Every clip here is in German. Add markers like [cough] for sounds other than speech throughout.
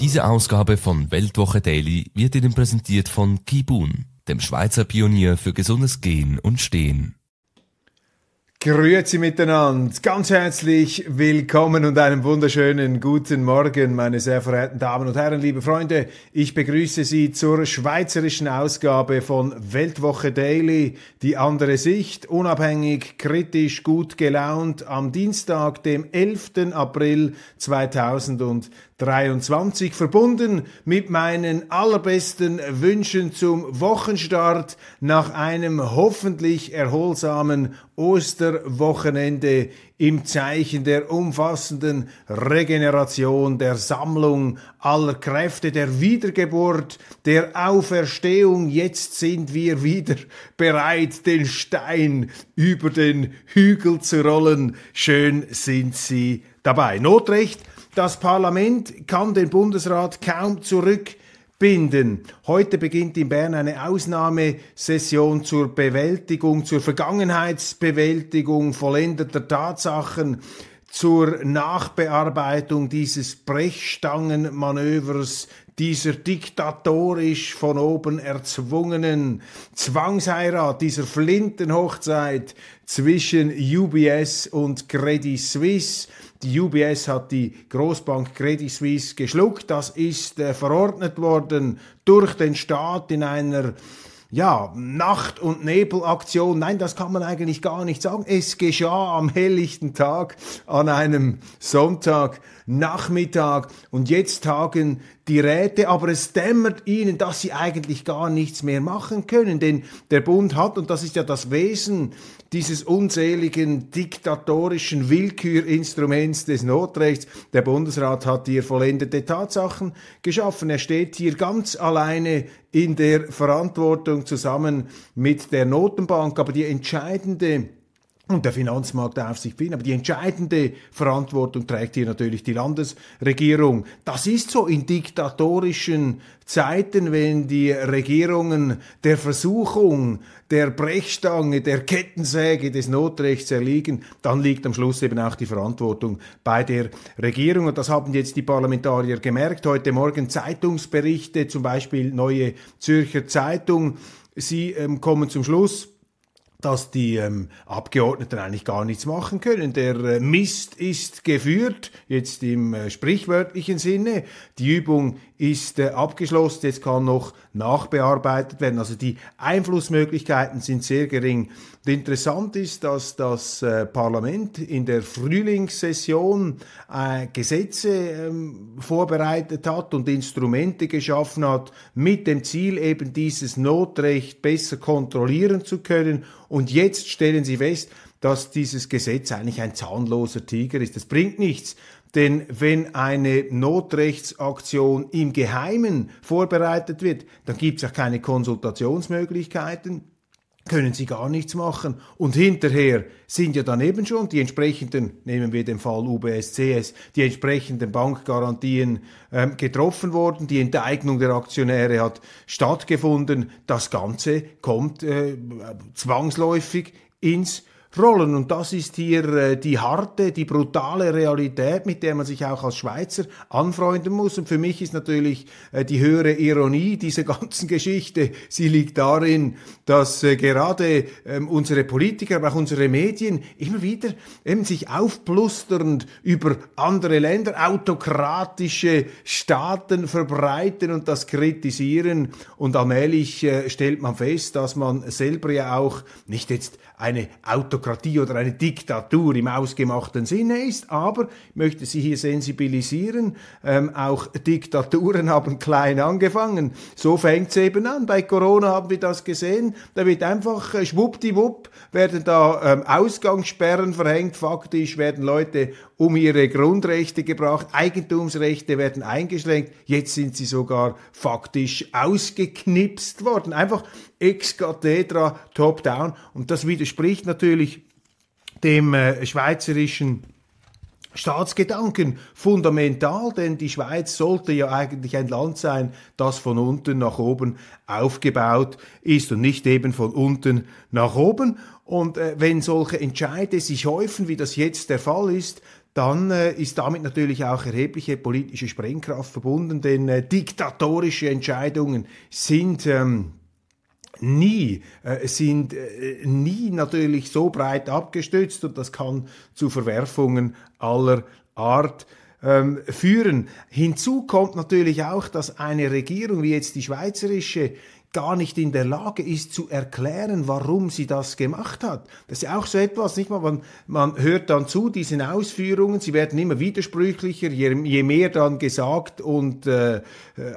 Diese Ausgabe von Weltwoche Daily wird Ihnen präsentiert von Kibun, dem Schweizer Pionier für gesundes Gehen und Stehen. Grüezi miteinander, ganz herzlich willkommen und einen wunderschönen guten Morgen, meine sehr verehrten Damen und Herren, liebe Freunde. Ich begrüße Sie zur schweizerischen Ausgabe von Weltwoche Daily, die andere Sicht, unabhängig, kritisch, gut gelaunt, am Dienstag, dem 11. April 2020. 23 verbunden mit meinen allerbesten Wünschen zum Wochenstart nach einem hoffentlich erholsamen Osterwochenende im Zeichen der umfassenden Regeneration, der Sammlung aller Kräfte, der Wiedergeburt, der Auferstehung. Jetzt sind wir wieder bereit, den Stein über den Hügel zu rollen. Schön sind Sie dabei. Notrecht das Parlament kann den Bundesrat kaum zurückbinden. Heute beginnt in Bern eine Ausnahmesession zur Bewältigung, zur Vergangenheitsbewältigung vollendeter Tatsachen, zur Nachbearbeitung dieses Brechstangenmanövers, dieser diktatorisch von oben erzwungenen Zwangsheirat, dieser Flintenhochzeit zwischen UBS und Credit Suisse, die UBS hat die Großbank Credit Suisse geschluckt. Das ist äh, verordnet worden durch den Staat in einer ja, Nacht- und Nebelaktion. Nein, das kann man eigentlich gar nicht sagen. Es geschah am helllichten Tag an einem Sonntag. Nachmittag. Und jetzt tagen die Räte, aber es dämmert ihnen, dass sie eigentlich gar nichts mehr machen können, denn der Bund hat, und das ist ja das Wesen dieses unseligen diktatorischen Willkürinstruments des Notrechts, der Bundesrat hat hier vollendete Tatsachen geschaffen. Er steht hier ganz alleine in der Verantwortung zusammen mit der Notenbank, aber die entscheidende und der Finanzmarktaufsicht bin. Aber die entscheidende Verantwortung trägt hier natürlich die Landesregierung. Das ist so in diktatorischen Zeiten, wenn die Regierungen der Versuchung, der Brechstange, der Kettensäge des Notrechts erliegen, dann liegt am Schluss eben auch die Verantwortung bei der Regierung. Und das haben jetzt die Parlamentarier gemerkt. Heute Morgen Zeitungsberichte, zum Beispiel Neue Zürcher Zeitung. Sie ähm, kommen zum Schluss, dass die ähm, Abgeordneten eigentlich gar nichts machen können. Der äh, Mist ist geführt, jetzt im äh, sprichwörtlichen Sinne. Die Übung ist äh, abgeschlossen, jetzt kann noch nachbearbeitet werden. Also die Einflussmöglichkeiten sind sehr gering. Und interessant ist, dass das äh, Parlament in der Frühlingssession äh, Gesetze ähm, vorbereitet hat und Instrumente geschaffen hat, mit dem Ziel eben dieses Notrecht besser kontrollieren zu können. Und jetzt stellen sie fest, dass dieses Gesetz eigentlich ein zahnloser Tiger ist. Das bringt nichts. Denn wenn eine Notrechtsaktion im Geheimen vorbereitet wird, dann gibt es auch keine Konsultationsmöglichkeiten, können sie gar nichts machen. Und hinterher sind ja dann eben schon die entsprechenden, nehmen wir den Fall UBS, CS, die entsprechenden Bankgarantien ähm, getroffen worden, die Enteignung der Aktionäre hat stattgefunden. Das Ganze kommt äh, zwangsläufig ins rollen. Und das ist hier äh, die harte, die brutale Realität, mit der man sich auch als Schweizer anfreunden muss. Und für mich ist natürlich äh, die höhere Ironie dieser [laughs] ganzen Geschichte, sie liegt darin, dass äh, gerade ähm, unsere Politiker, aber auch unsere Medien immer wieder eben sich aufplusternd über andere Länder, autokratische Staaten verbreiten und das kritisieren. Und allmählich äh, stellt man fest, dass man selber ja auch nicht jetzt eine Autokratie oder eine Diktatur im ausgemachten Sinne ist, aber ich möchte Sie hier sensibilisieren, ähm, auch Diktaturen [laughs] haben klein angefangen. So fängt es eben an. Bei Corona haben wir das gesehen. Da wird einfach äh, schwuppdiwupp, werden da ähm, Ausgangssperren verhängt, faktisch werden Leute um ihre Grundrechte gebracht, Eigentumsrechte werden eingeschränkt, jetzt sind sie sogar faktisch ausgeknipst worden. Einfach ex cathedra, top-down. Und das widerspricht natürlich dem äh, schweizerischen Staatsgedanken fundamental, denn die Schweiz sollte ja eigentlich ein Land sein, das von unten nach oben aufgebaut ist und nicht eben von unten nach oben. Und äh, wenn solche Entscheide sich häufen, wie das jetzt der Fall ist, dann äh, ist damit natürlich auch erhebliche politische Sprengkraft verbunden, denn äh, diktatorische Entscheidungen sind ähm, nie, äh, sind äh, nie natürlich so breit abgestützt und das kann zu Verwerfungen aller Art ähm, führen. Hinzu kommt natürlich auch, dass eine Regierung wie jetzt die schweizerische gar nicht in der Lage ist zu erklären, warum sie das gemacht hat. Das ist ja auch so etwas, nicht mal, man, man hört dann zu diesen Ausführungen, sie werden immer widersprüchlicher, je, je mehr dann gesagt und äh,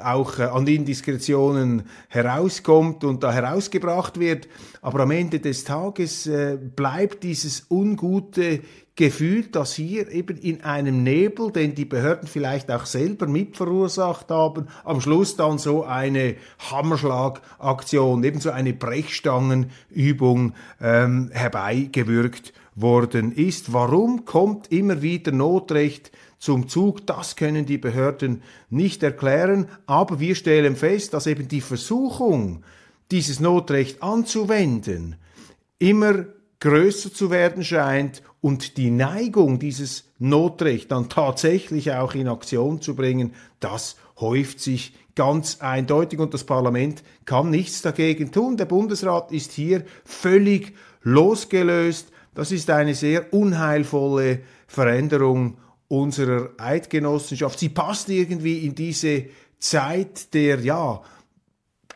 auch äh, an Indiskretionen herauskommt und da herausgebracht wird. Aber am Ende des Tages äh, bleibt dieses ungute Gefühl, dass hier eben in einem Nebel, den die Behörden vielleicht auch selber mit verursacht haben, am Schluss dann so eine Hammerschlagaktion, ebenso eine Brechstangenübung ähm, herbeigewirkt worden ist. Warum kommt immer wieder Notrecht zum Zug? Das können die Behörden nicht erklären, aber wir stellen fest, dass eben die Versuchung, dieses Notrecht anzuwenden, immer größer zu werden scheint und die Neigung, dieses Notrecht dann tatsächlich auch in Aktion zu bringen, das häuft sich ganz eindeutig und das Parlament kann nichts dagegen tun. Der Bundesrat ist hier völlig losgelöst. Das ist eine sehr unheilvolle Veränderung unserer Eidgenossenschaft. Sie passt irgendwie in diese Zeit der, ja,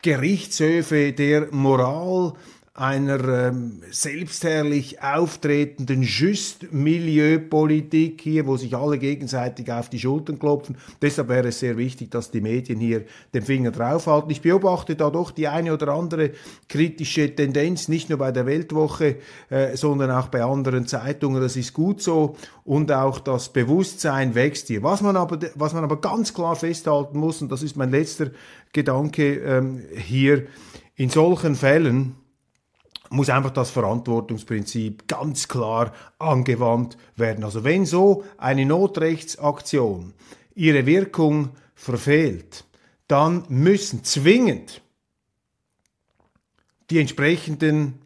Gerichtshöfe, der Moral, einer ähm, selbstherrlich auftretenden Just-Milieupolitik hier, wo sich alle gegenseitig auf die Schultern klopfen. Deshalb wäre es sehr wichtig, dass die Medien hier den Finger draufhalten. Ich beobachte da doch die eine oder andere kritische Tendenz, nicht nur bei der Weltwoche, äh, sondern auch bei anderen Zeitungen. Das ist gut so und auch das Bewusstsein wächst hier. Was man aber, was man aber ganz klar festhalten muss, und das ist mein letzter Gedanke ähm, hier, in solchen Fällen, muss einfach das Verantwortungsprinzip ganz klar angewandt werden. Also wenn so eine Notrechtsaktion ihre Wirkung verfehlt, dann müssen zwingend die entsprechenden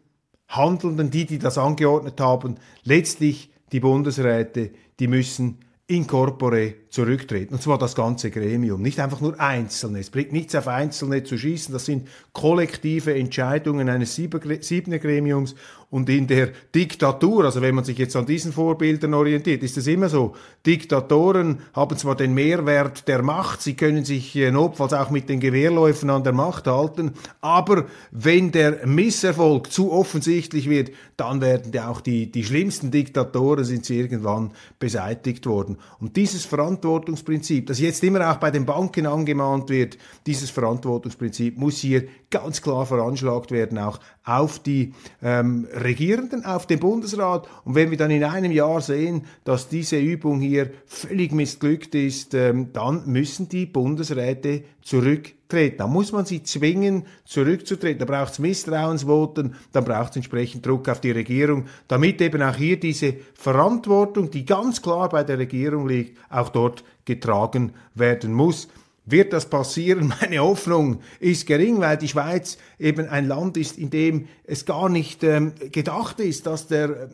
Handelnden, die, die das angeordnet haben, letztlich die Bundesräte, die müssen in corpore zurücktreten. Und zwar das ganze Gremium, nicht einfach nur Einzelne. Es bringt nichts auf Einzelne zu schießen. Das sind kollektive Entscheidungen eines siebner Gremiums. Und in der Diktatur, also wenn man sich jetzt an diesen Vorbildern orientiert, ist es immer so. Diktatoren haben zwar den Mehrwert der Macht, sie können sich äh, notfalls auch mit den Gewehrläufen an der Macht halten, aber wenn der Misserfolg zu offensichtlich wird, dann werden auch die, die schlimmsten Diktatoren sind sie irgendwann beseitigt worden. Und dieses Verantwortungsprinzip, das jetzt immer auch bei den Banken angemahnt wird, dieses Verantwortungsprinzip muss hier ganz klar veranschlagt werden, auch auf die ähm, Regierenden, auf den Bundesrat. Und wenn wir dann in einem Jahr sehen, dass diese Übung hier völlig missglückt ist, ähm, dann müssen die Bundesräte zurücktreten. Da muss man sie zwingen, zurückzutreten. Da braucht es Misstrauensvoten, dann braucht es entsprechend Druck auf die Regierung, damit eben auch hier diese Verantwortung, die ganz klar bei der Regierung liegt, auch dort getragen werden muss. Wird das passieren? [laughs] Meine Hoffnung ist gering, weil die Schweiz eben ein Land ist, in dem es gar nicht ähm, gedacht ist, dass der ähm,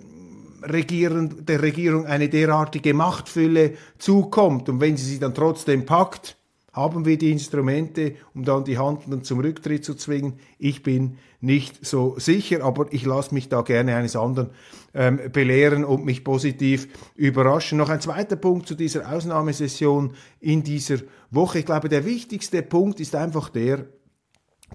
Regieren, der Regierung eine derartige Machtfülle zukommt. Und wenn sie sie dann trotzdem packt, haben wir die Instrumente, um dann die Handelnden zum Rücktritt zu zwingen? Ich bin nicht so sicher, aber ich lasse mich da gerne eines anderen ähm, belehren und mich positiv überraschen. Noch ein zweiter Punkt zu dieser Ausnahmesession in dieser Woche. Ich glaube, der wichtigste Punkt ist einfach der,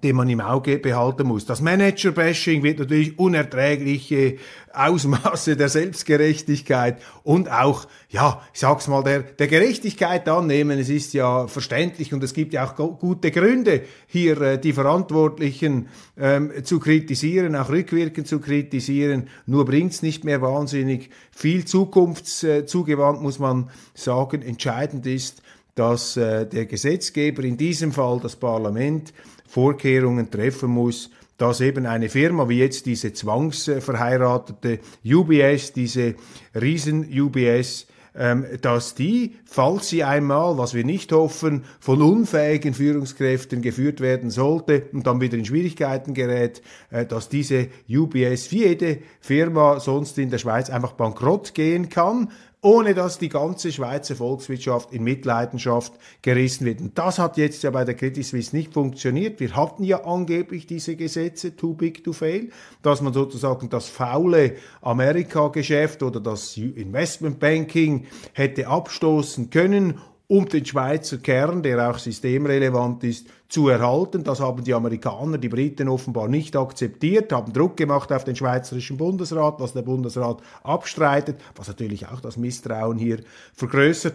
den man im Auge behalten muss. Das Manager-Bashing wird natürlich unerträgliche Ausmaße der Selbstgerechtigkeit und auch, ja, ich sag's mal, der, der Gerechtigkeit annehmen. Es ist ja verständlich und es gibt ja auch gute Gründe, hier äh, die Verantwortlichen ähm, zu kritisieren, auch rückwirkend zu kritisieren. Nur bringt's nicht mehr wahnsinnig viel zukunftszugewandt, muss man sagen. Entscheidend ist, dass äh, der Gesetzgeber, in diesem Fall das Parlament, Vorkehrungen treffen muss, dass eben eine Firma wie jetzt diese zwangsverheiratete UBS, diese Riesen-UBS, ähm, dass die, falls sie einmal, was wir nicht hoffen, von unfähigen Führungskräften geführt werden sollte und dann wieder in Schwierigkeiten gerät, äh, dass diese UBS wie jede Firma sonst in der Schweiz einfach bankrott gehen kann, ohne dass die ganze Schweizer Volkswirtschaft in Mitleidenschaft gerissen wird. Und das hat jetzt ja bei der Credit Suisse nicht funktioniert. Wir hatten ja angeblich diese Gesetze, too big to fail, dass man sozusagen das faule Amerika-Geschäft oder das Investmentbanking hätte abstoßen können um den Schweizer Kern, der auch systemrelevant ist, zu erhalten. Das haben die Amerikaner, die Briten offenbar nicht akzeptiert, haben Druck gemacht auf den Schweizerischen Bundesrat, was der Bundesrat abstreitet, was natürlich auch das Misstrauen hier vergrößert.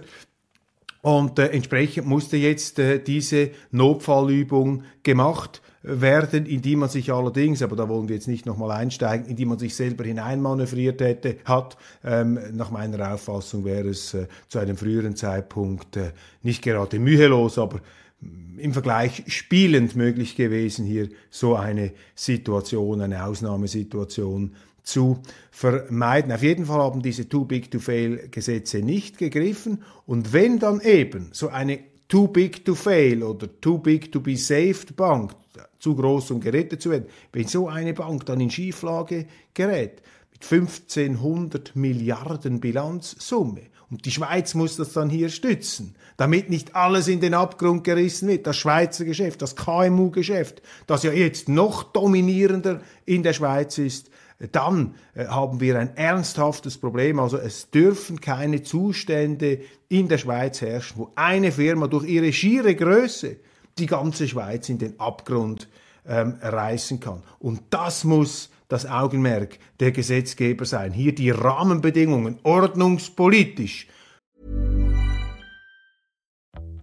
Und äh, entsprechend musste jetzt äh, diese Notfallübung gemacht werden, in die man sich allerdings, aber da wollen wir jetzt nicht nochmal einsteigen, in die man sich selber hineinmanövriert hätte, hat. Ähm, nach meiner Auffassung wäre es äh, zu einem früheren Zeitpunkt äh, nicht gerade mühelos, aber mm, im Vergleich spielend möglich gewesen, hier so eine Situation, eine Ausnahmesituation zu vermeiden. Auf jeden Fall haben diese Too Big to Fail Gesetze nicht gegriffen und wenn dann eben so eine Too Big to Fail oder Too Big to be Saved Bank zu groß, um gerettet zu werden. Wenn so eine Bank dann in Schieflage gerät, mit 1500 Milliarden Bilanzsumme, und die Schweiz muss das dann hier stützen, damit nicht alles in den Abgrund gerissen wird. Das Schweizer Geschäft, das KMU-Geschäft, das ja jetzt noch dominierender in der Schweiz ist, dann äh, haben wir ein ernsthaftes Problem. Also es dürfen keine Zustände in der Schweiz herrschen, wo eine Firma durch ihre schiere Größe die ganze Schweiz in den Abgrund ähm, reißen kann. Und das muss das Augenmerk der Gesetzgeber sein. Hier die Rahmenbedingungen ordnungspolitisch.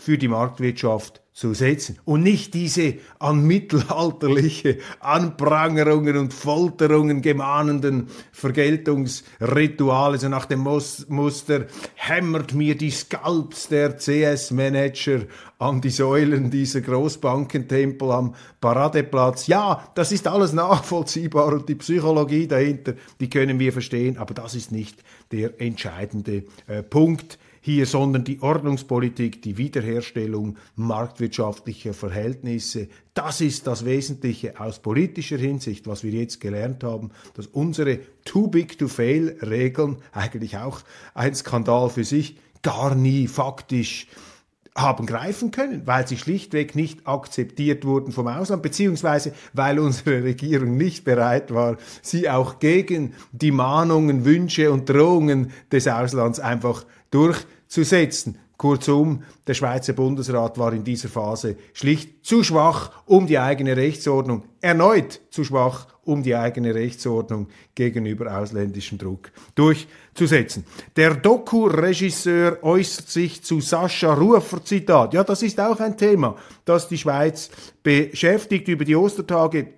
Für die Marktwirtschaft zu setzen und nicht diese an mittelalterliche Anprangerungen und Folterungen gemahnenden Vergeltungsrituale, so nach dem Muster hämmert mir die Skalps der CS-Manager an die Säulen dieser Großbankentempel am Paradeplatz. Ja, das ist alles nachvollziehbar und die Psychologie dahinter, die können wir verstehen, aber das ist nicht der entscheidende äh, Punkt hier, sondern die Ordnungspolitik, die Wiederherstellung marktwirtschaftlicher Verhältnisse. Das ist das Wesentliche aus politischer Hinsicht, was wir jetzt gelernt haben, dass unsere Too Big to Fail Regeln, eigentlich auch ein Skandal für sich, gar nie faktisch haben greifen können, weil sie schlichtweg nicht akzeptiert wurden vom Ausland, beziehungsweise weil unsere Regierung nicht bereit war, sie auch gegen die Mahnungen, Wünsche und Drohungen des Auslands einfach durchzusetzen. Kurzum, der Schweizer Bundesrat war in dieser Phase schlicht zu schwach, um die eigene Rechtsordnung, erneut zu schwach, um die eigene Rechtsordnung gegenüber ausländischem Druck durchzusetzen. Der Doku-Regisseur äußert sich zu Sascha Rufer Zitat. Ja, das ist auch ein Thema, das die Schweiz beschäftigt. Über die Ostertage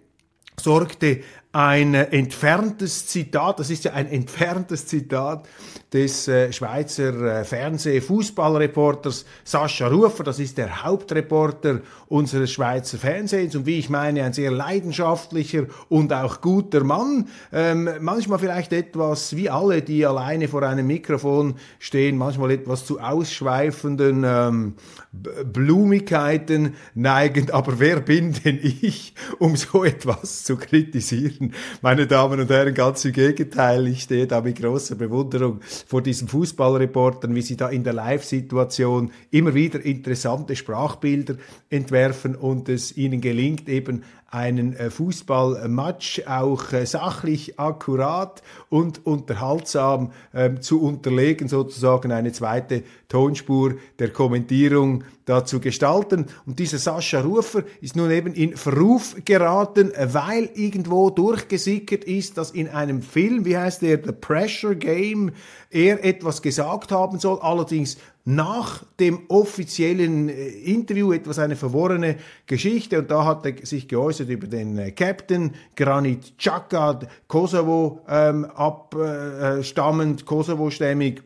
sorgte ein entferntes Zitat, das ist ja ein entferntes Zitat des äh, Schweizer äh, Fernseh-Fußballreporters Sascha Rufer, das ist der Hauptreporter unseres Schweizer Fernsehens und wie ich meine, ein sehr leidenschaftlicher und auch guter Mann. Ähm, manchmal vielleicht etwas, wie alle, die alleine vor einem Mikrofon stehen, manchmal etwas zu ausschweifenden ähm, Blumigkeiten neigend, aber wer bin denn ich, um so etwas zu kritisieren? Meine Damen und Herren, ganz im Gegenteil, ich stehe da mit großer Bewunderung vor diesen Fußballreportern, wie sie da in der Live-Situation immer wieder interessante Sprachbilder entwerfen und es ihnen gelingt, eben einen äh, Fußballmatch auch äh, sachlich, akkurat und unterhaltsam ähm, zu unterlegen, sozusagen eine zweite Tonspur der Kommentierung dazu gestalten. Und dieser Sascha Rufer ist nun eben in Verruf geraten, weil irgendwo durchgesickert ist, dass in einem Film, wie heißt der, The Pressure Game, er etwas gesagt haben soll, allerdings nach dem offiziellen äh, Interview etwas eine verworrene Geschichte und da hat er sich geäußert über den äh, Captain Granit Xhaka, Kosovo ähm, abstammend, Kosovo-stämmig.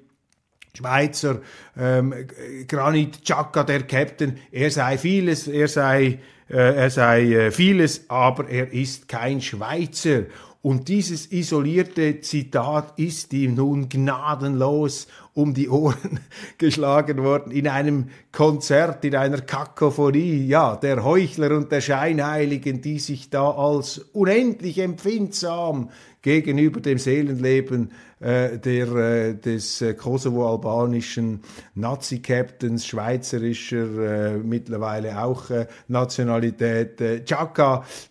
Schweizer, ähm, Granit Xhaka, der Captain, er sei vieles, er sei, äh, er sei äh, vieles, aber er ist kein Schweizer. Und dieses isolierte Zitat ist ihm nun gnadenlos um die Ohren [laughs] geschlagen worden. In einem Konzert, in einer Kakophonie, ja, der Heuchler und der Scheinheiligen, die sich da als unendlich empfindsam gegenüber dem Seelenleben äh, der, äh, des äh, kosovo-albanischen Nazi-Captains, schweizerischer, äh, mittlerweile auch äh, Nationalität, äh,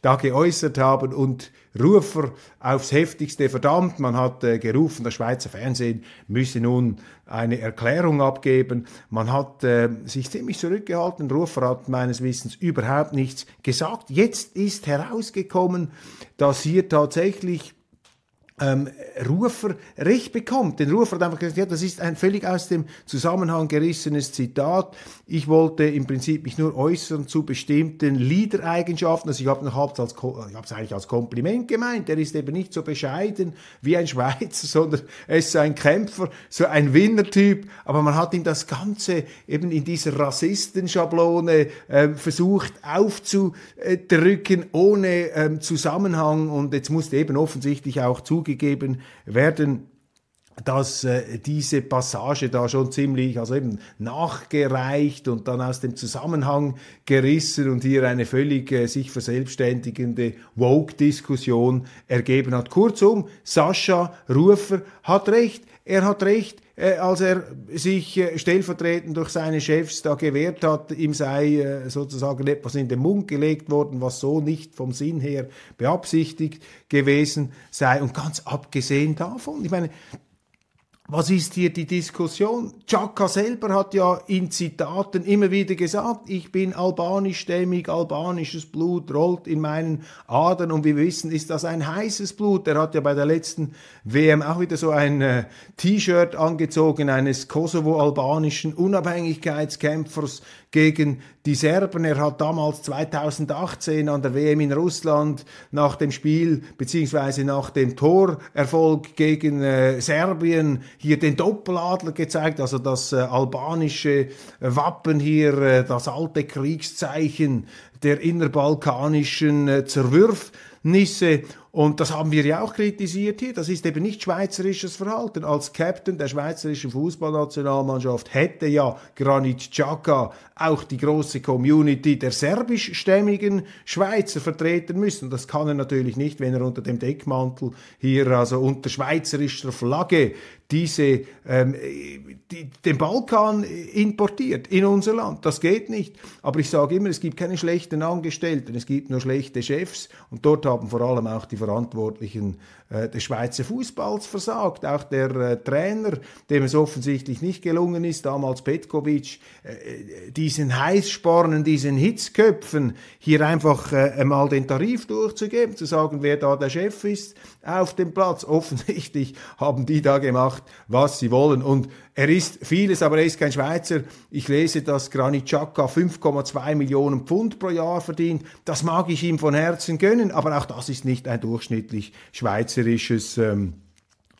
da geäußert haben. Und Rufer aufs heftigste verdammt. Man hat äh, gerufen, das Schweizer Fernsehen müsse nun eine Erklärung abgeben. Man hat äh, sich ziemlich zurückgehalten. Rufer hat meines Wissens überhaupt nichts gesagt. Jetzt ist herausgekommen, dass hier tatsächlich ähm, Rufer recht bekommt. Denn Rufer hat einfach gesagt, ja, das ist ein völlig aus dem Zusammenhang gerissenes Zitat. Ich wollte im Prinzip mich nur äußern zu bestimmten Liedereigenschaften. Also ich habe habe es eigentlich als Kompliment gemeint. Er ist eben nicht so bescheiden wie ein Schweizer, [laughs] sondern er ist so ein Kämpfer, so ein Winnertyp. Aber man hat ihm das Ganze eben in dieser Rassistenschablone äh, versucht aufzudrücken, ohne ähm, Zusammenhang. Und jetzt musste eben offensichtlich auch zu zugegeben werden, dass äh, diese Passage da schon ziemlich, also eben nachgereicht und dann aus dem Zusammenhang gerissen und hier eine völlig äh, sich verselbstständigende Woke-Diskussion ergeben hat. Kurzum, Sascha Rufer hat recht. Er hat recht, als er sich äh, stellvertretend durch seine Chefs da gewehrt hat, ihm sei äh, sozusagen etwas in den Mund gelegt worden, was so nicht vom Sinn her beabsichtigt gewesen sei. Und ganz abgesehen davon, ich meine, was ist hier die Diskussion? Chaka selber hat ja in Zitaten immer wieder gesagt, ich bin albanischstämmig, albanisches Blut rollt in meinen Adern und wir wissen, ist das ein heißes Blut. Er hat ja bei der letzten WM auch wieder so ein äh, T-Shirt angezogen eines kosovo-albanischen Unabhängigkeitskämpfers gegen die Serben. Er hat damals 2018 an der WM in Russland nach dem Spiel beziehungsweise nach dem Torerfolg gegen äh, Serbien hier den Doppeladler gezeigt, also das äh, albanische Wappen hier, äh, das alte Kriegszeichen der innerbalkanischen äh, Zerwürfnisse. Und das haben wir ja auch kritisiert hier. Das ist eben nicht schweizerisches Verhalten. Als Captain der schweizerischen Fußballnationalmannschaft hätte ja Granit Xhaka auch die große Community der serbischstämmigen Schweizer vertreten müssen. Das kann er natürlich nicht, wenn er unter dem Deckmantel hier, also unter schweizerischer Flagge, diese, ähm, die, den Balkan importiert in unser Land. Das geht nicht. Aber ich sage immer, es gibt keine schlechten Angestellten, es gibt nur schlechte Chefs. Und dort haben vor allem auch die Verantwortlichen äh, des Schweizer Fußballs versagt. Auch der äh, Trainer, dem es offensichtlich nicht gelungen ist, damals Petkovic, äh, diesen Heißspornen, diesen Hitzköpfen hier einfach äh, mal den Tarif durchzugeben, zu sagen, wer da der Chef ist auf dem Platz. Offensichtlich haben die da gemacht, macht, was sie wollen. Und er ist vieles, aber er ist kein Schweizer. Ich lese, dass Granit Xhaka 5,2 Millionen Pfund pro Jahr verdient. Das mag ich ihm von Herzen gönnen, aber auch das ist nicht ein durchschnittlich schweizerisches ähm,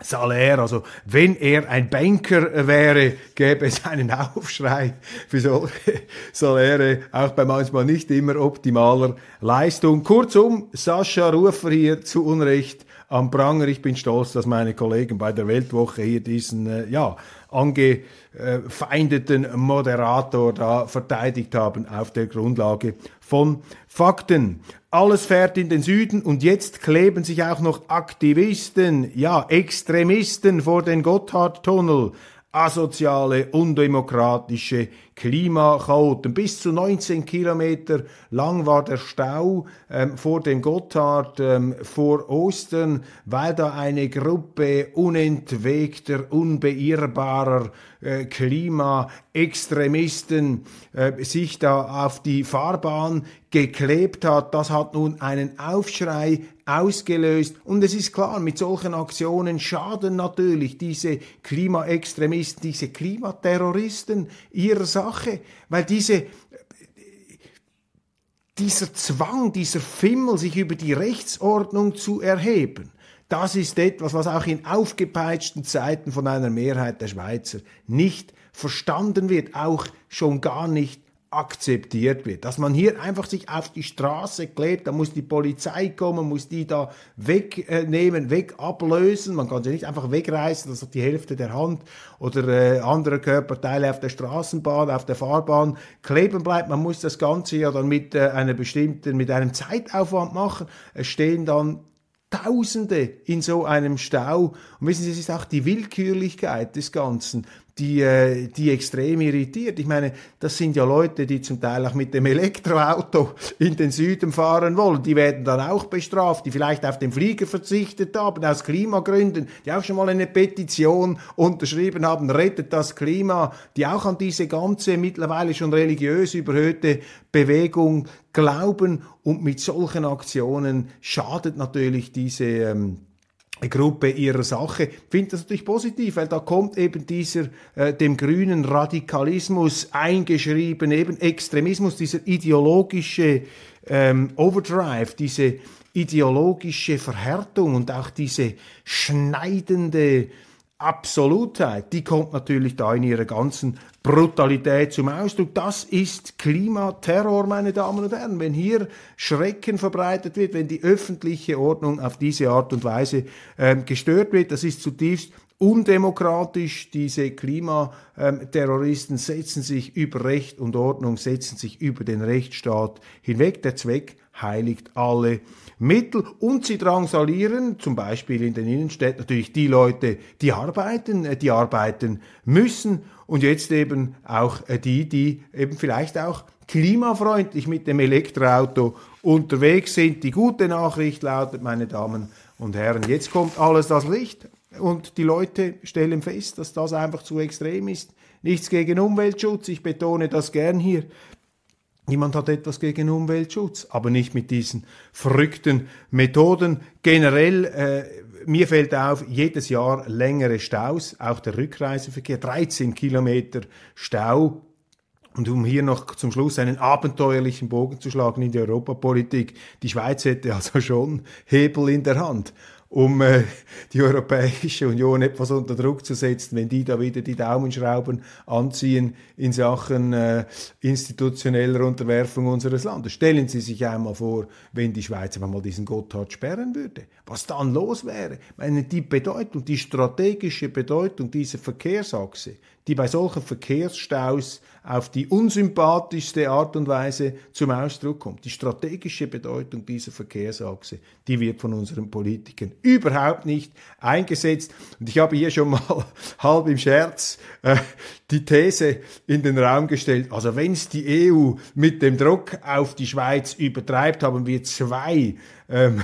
Salär, also wenn er ein Banker wäre, gäbe es einen Aufschrei für solche Saläre, auch bei manchmal nicht immer optimaler Leistung. Kurzum, Sascha Rufer hier zu Unrecht am Pranger. Ich bin stolz, dass meine Kollegen bei der Weltwoche hier diesen, äh, ja, angefeindeten Moderator da verteidigt haben auf der Grundlage von Fakten. Alles fährt in den Süden und jetzt kleben sich auch noch Aktivisten, ja, Extremisten vor den Gotthardtunnel asoziale, undemokratische Klimachaoten. Bis zu 19 Kilometer lang war der Stau ähm, vor dem Gotthard ähm, vor Ostern, weil da eine Gruppe unentwegter, unbeirrbarer äh, Klimaextremisten äh, sich da auf die Fahrbahn geklebt hat. Das hat nun einen Aufschrei ausgelöst. Und es ist klar, mit solchen Aktionen schaden natürlich diese Klimaextremisten, diese Klimaterroristen ihrer Sache, weil diese dieser Zwang, dieser Fimmel, sich über die Rechtsordnung zu erheben, das ist etwas, was auch in aufgepeitschten Zeiten von einer Mehrheit der Schweizer nicht verstanden wird, auch schon gar nicht akzeptiert wird. Dass man hier einfach sich auf die Straße klebt, da muss die Polizei kommen, muss die da wegnehmen, wegablösen. Man kann sie nicht einfach wegreißen, dass die Hälfte der Hand oder äh, andere Körperteile auf der Straßenbahn, auf der Fahrbahn kleben bleibt. Man muss das Ganze ja dann mit äh, einer bestimmten, mit einem Zeitaufwand machen. Es stehen dann Tausende in so einem Stau. Und wissen Sie, es ist auch die Willkürlichkeit des Ganzen, die, äh, die extrem irritiert. Ich meine, das sind ja Leute, die zum Teil auch mit dem Elektroauto in den Süden fahren wollen. Die werden dann auch bestraft, die vielleicht auf den Flieger verzichtet haben, aus Klimagründen, die auch schon mal eine Petition unterschrieben haben, rettet das Klima, die auch an diese ganze mittlerweile schon religiös überhöhte Bewegung glauben und mit solchen Aktionen schadet natürlich diese ähm, Gruppe ihrer Sache. Ich finde das natürlich positiv, weil da kommt eben dieser äh, dem grünen Radikalismus eingeschrieben, eben Extremismus, dieser ideologische ähm, Overdrive, diese ideologische Verhärtung und auch diese schneidende Absolutheit, die kommt natürlich da in ihrer ganzen Brutalität zum Ausdruck. Das ist Klimaterror, meine Damen und Herren. Wenn hier Schrecken verbreitet wird, wenn die öffentliche Ordnung auf diese Art und Weise äh, gestört wird, das ist zutiefst undemokratisch. Diese Klimaterroristen setzen sich über Recht und Ordnung, setzen sich über den Rechtsstaat hinweg. Der Zweck heiligt alle Mittel und sie drangsalieren, zum Beispiel in den Innenstädten, natürlich die Leute, die arbeiten, äh, die arbeiten müssen und jetzt eben auch äh, die, die eben vielleicht auch klimafreundlich mit dem Elektroauto unterwegs sind. Die gute Nachricht lautet, meine Damen und Herren, jetzt kommt alles das Licht und die Leute stellen fest, dass das einfach zu extrem ist. Nichts gegen Umweltschutz, ich betone das gern hier. Niemand hat etwas gegen Umweltschutz, aber nicht mit diesen verrückten Methoden. Generell, äh, mir fällt auf, jedes Jahr längere Staus, auch der Rückreiseverkehr, 13 Kilometer Stau. Und um hier noch zum Schluss einen abenteuerlichen Bogen zu schlagen in die Europapolitik, die Schweiz hätte also schon Hebel in der Hand um äh, die Europäische Union etwas unter Druck zu setzen, wenn die da wieder die Daumenschrauben anziehen in Sachen äh, institutioneller Unterwerfung unseres Landes. Stellen Sie sich einmal vor, wenn die Schweiz einfach mal diesen Gotthard sperren würde, was dann los wäre. Meine, die Bedeutung, die strategische Bedeutung dieser Verkehrsachse, die bei solchen Verkehrsstaus auf die unsympathischste Art und Weise zum Ausdruck kommt. Die strategische Bedeutung dieser Verkehrsachse, die wird von unseren Politikern überhaupt nicht eingesetzt. Und ich habe hier schon mal [laughs] halb im Scherz äh, die These in den Raum gestellt, also wenn es die EU mit dem Druck auf die Schweiz übertreibt, haben wir zwei ähm,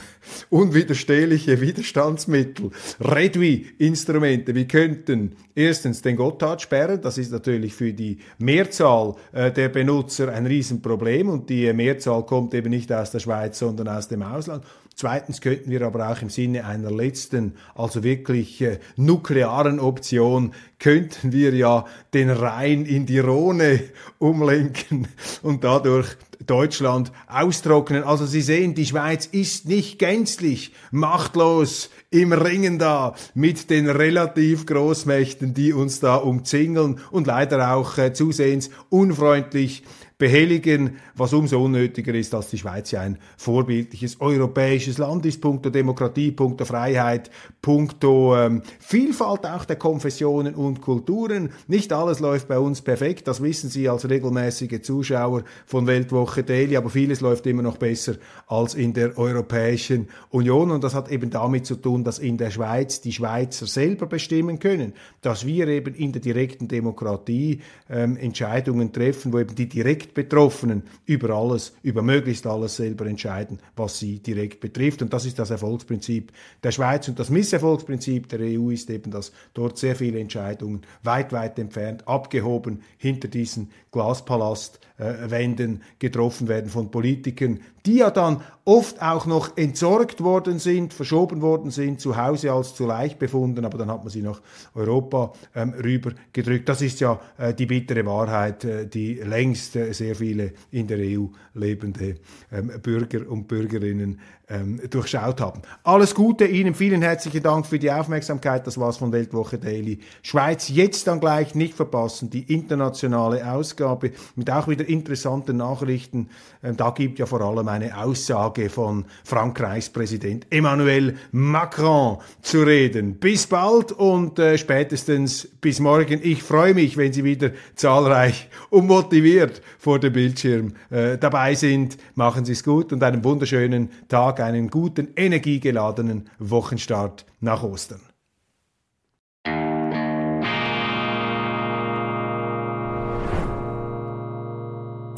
unwiderstehliche Widerstandsmittel, Redui-Instrumente. Wir könnten erstens den Gotthard sperren, das ist natürlich für die Mehrzahl äh, der Benutzer ein Riesenproblem und die Mehrzahl kommt eben nicht aus der Schweiz, sondern aus dem Ausland. Zweitens könnten wir aber auch im Sinne einer letzten, also wirklich äh, nuklearen Option, könnten wir ja den Rhein in die Rhone umlenken und dadurch Deutschland austrocknen. Also Sie sehen, die Schweiz ist nicht gänzlich machtlos im Ringen da mit den relativ Großmächten, die uns da umzingeln und leider auch äh, zusehends unfreundlich behelligen, was umso unnötiger ist, als die Schweiz ja ein vorbildliches europäisches Land ist, punkto Demokratie, punkto Freiheit, punkto ähm, Vielfalt auch der Konfessionen und Kulturen. Nicht alles läuft bei uns perfekt, das wissen Sie als regelmäßige Zuschauer von Weltwoche Daily, aber vieles läuft immer noch besser als in der Europäischen Union und das hat eben damit zu tun, dass in der Schweiz die Schweizer selber bestimmen können, dass wir eben in der direkten Demokratie ähm, Entscheidungen treffen, wo eben die direkt Betroffenen über alles, über möglichst alles selber entscheiden, was sie direkt betrifft. Und das ist das Erfolgsprinzip der Schweiz. Und das Misserfolgsprinzip der EU ist eben, dass dort sehr viele Entscheidungen weit, weit entfernt, abgehoben hinter diesen Glaspalastwänden äh, getroffen werden von Politikern, die ja dann oft auch noch entsorgt worden sind, verschoben worden sind, zu Hause als zu leicht befunden, aber dann hat man sie nach Europa ähm, rübergedrückt. Das ist ja äh, die bittere Wahrheit, äh, die längst äh, sehr viele in der EU lebende ähm, Bürger und Bürgerinnen ähm, durchschaut haben. Alles Gute Ihnen, vielen herzlichen Dank für die Aufmerksamkeit. Das war's von Weltwoche Daily. Schweiz jetzt dann gleich nicht verpassen, die internationale Ausgabe mit auch wieder interessanten Nachrichten. Ähm, da gibt ja vor allem eine Aussage von Frankreichs Präsident Emmanuel Macron zu reden. Bis bald und äh, spätestens bis morgen. Ich freue mich, wenn Sie wieder zahlreich [laughs] und motiviert vor dem Bildschirm äh, dabei sind. Machen Sie es gut und einen wunderschönen Tag einen guten, energiegeladenen Wochenstart nach Ostern.